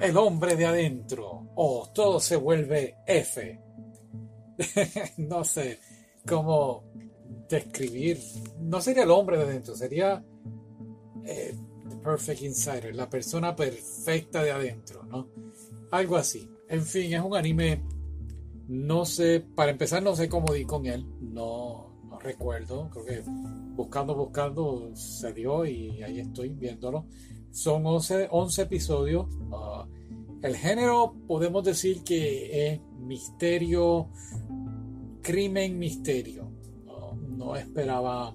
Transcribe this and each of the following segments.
el hombre de adentro o todo se vuelve F. no sé cómo describir. No sería el hombre de adentro, sería eh, the perfect insider, la persona perfecta de adentro, ¿no? Algo así. En fin, es un anime. No sé, para empezar, no sé cómo di con él. No, no recuerdo. Creo que buscando, buscando se dio y ahí estoy viéndolo. Son 11, 11 episodios. Uh, el género podemos decir que es misterio, crimen, misterio. No, no esperaba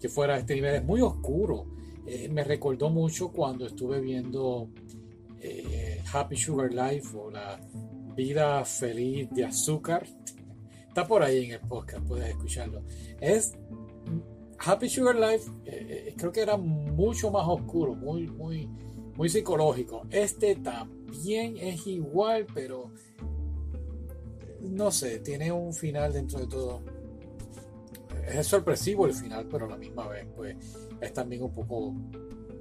que fuera este nivel. Es muy oscuro. Eh, me recordó mucho cuando estuve viendo eh, Happy Sugar Life o la vida feliz de azúcar. Está por ahí en el podcast, puedes escucharlo. Es Happy Sugar Life, eh, eh, creo que era mucho más oscuro, muy, muy, muy psicológico. Este también es igual, pero no sé, tiene un final dentro de todo. Es sorpresivo el final, pero a la misma vez, pues es también un poco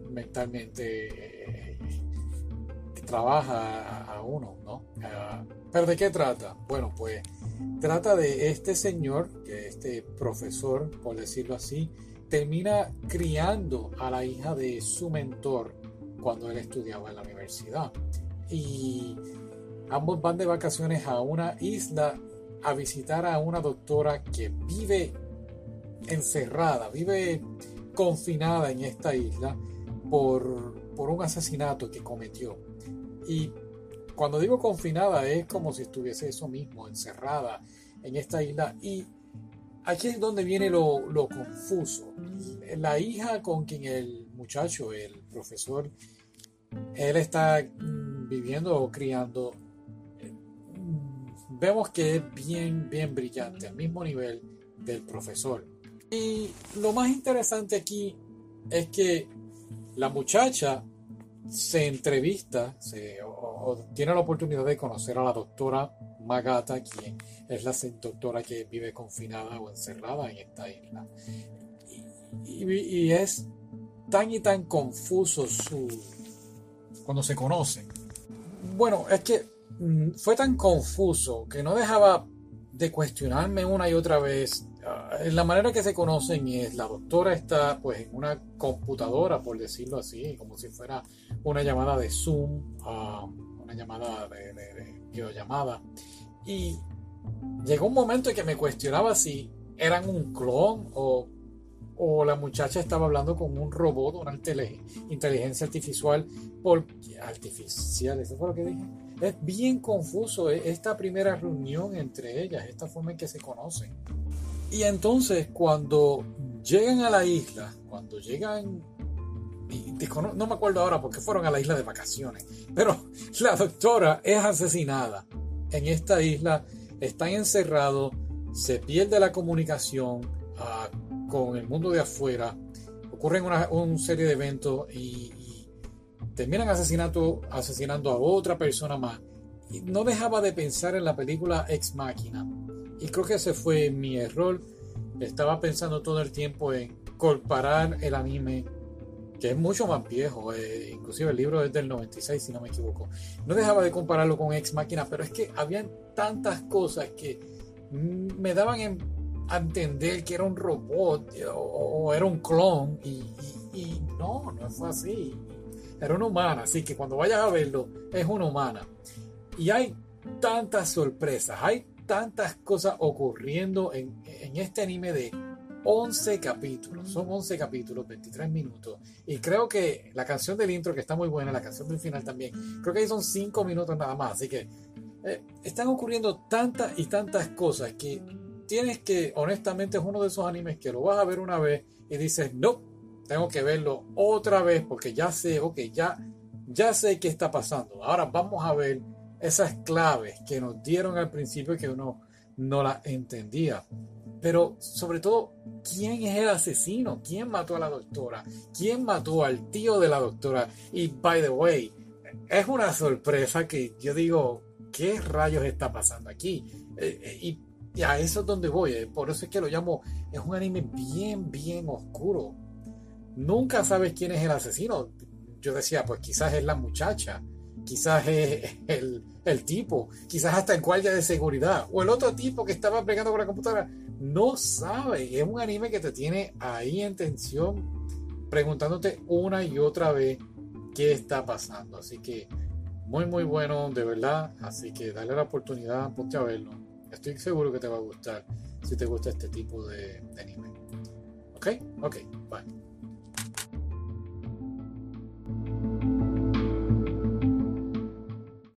mentalmente eh, trabaja a, uno, ¿no? pero ¿de qué trata? Bueno, pues trata de este señor, que este profesor, por decirlo así, termina criando a la hija de su mentor cuando él estudiaba en la universidad. Y ambos van de vacaciones a una isla a visitar a una doctora que vive encerrada, vive confinada en esta isla por, por un asesinato que cometió. Y cuando digo confinada es como si estuviese eso mismo, encerrada en esta isla. Y aquí es donde viene lo, lo confuso. La hija con quien el muchacho, el profesor, él está mm, viviendo o criando, mm, vemos que es bien, bien brillante, al mismo nivel del profesor. Y lo más interesante aquí es que la muchacha se entrevista se, o, tiene la oportunidad de conocer a la doctora Magata, quien es la doctora que vive confinada o encerrada en esta isla. Y, es tan y tan confuso su cuando se conocen. Bueno, es que mm, fue tan confuso que no dejaba de cuestionarme una y otra vez en la manera que se conocen es la doctora está pues en una computadora, por decirlo así, como si fuera una llamada de Zoom, una llamada de, de, videollamada. Y llegó un momento en que me cuestionaba si eran un clon o, o la muchacha estaba hablando con un robot, una inteligencia artificial, por, artificial, eso fue lo que dije. Es bien confuso eh, esta primera reunión entre ellas, esta forma en que se conocen. Y entonces cuando llegan a la isla, cuando llegan, no me acuerdo ahora porque fueron a la isla de vacaciones, pero la doctora es asesinada en esta isla, están encerrados, se pierde la comunicación ah, con el mundo de afuera, ocurren una, serie de eventos y, terminan asesinato, asesinando a otra persona más. Y no dejaba de pensar en la película Ex Máquina y creo que ese fue mi error. Estaba pensando todo el tiempo en comparar el anime, que es mucho más viejo, eh, inclusive el libro es del 96 si no me equivoco. No dejaba de compararlo con Ex Máquina, pero es que habían tantas cosas que me daban a entender que era un robot o, era un clon y, y, no, no fue así. Era una humana, así que cuando vayas a verlo es una humana. Y hay tantas sorpresas, hay tantas cosas ocurriendo en, este anime de 11 capítulos. Son 11 capítulos, 23 minutos. Y creo que la canción del intro, que está muy buena, la canción del final también, creo que ahí son 5 minutos nada más. Así que eh, están ocurriendo tantas y tantas cosas que tienes que, honestamente, es uno de esos animes que lo vas a ver una vez y dices, no, tengo que verlo otra vez porque ya sé, ok, ya, ya sé qué está pasando. Ahora vamos a ver esas claves que nos dieron al principio que uno no las entendía. Pero sobre todo, ¿quién es el asesino? ¿Quién mató a la doctora? ¿Quién mató al tío de la doctora? Y by the way, es una sorpresa que yo digo, ¿qué rayos está pasando aquí? Eh, eh, y, a eso es donde voy. Eh, por eso es que lo llamo, es un anime bien, bien oscuro. Nunca sabes quién es el asesino. Yo decía, pues quizás es la muchacha quizás es el, tipo, quizás hasta el guardia de seguridad, o el otro tipo que estaba pegando con la computadora, no sabe. Es un anime que te tiene ahí en tensión, preguntándote una y otra vez qué está pasando. Así que muy, muy bueno, de verdad. Así que dale la oportunidad, ponte a verlo. Estoy seguro que te va a gustar si te gusta este tipo de, de anime. Ok, ok, bye.